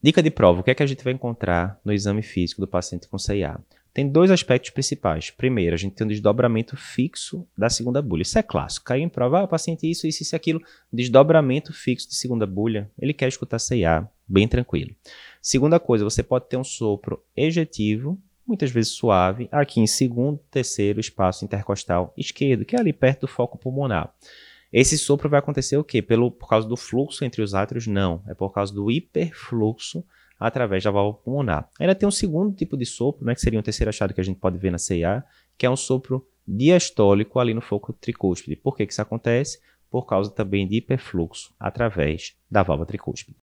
Dica de prova: o que é que a gente vai encontrar no exame físico do paciente com CIA? Tem dois aspectos principais. Primeiro, a gente tem um desdobramento fixo da segunda bulha. Isso é clássico. Caiu em prova, ah, o paciente isso, isso, isso, aquilo. Desdobramento fixo de segunda bulha. Ele quer escutar CIA, bem tranquilo. Segunda coisa, você pode ter um sopro ejetivo, muitas vezes suave, aqui em segundo, terceiro espaço intercostal esquerdo, que é ali perto do foco pulmonar. Esse sopro vai acontecer o quê? Pelo, por causa do fluxo entre os átrios? Não. É por causa do hiperfluxo através da válvula pulmonar. Ainda tem um segundo tipo de sopro, né, que seria um terceiro achado que a gente pode ver na CIA, que é um sopro diastólico ali no foco tricúspide. Por que, que isso acontece? Por causa também de hiperfluxo através da válvula tricúspide.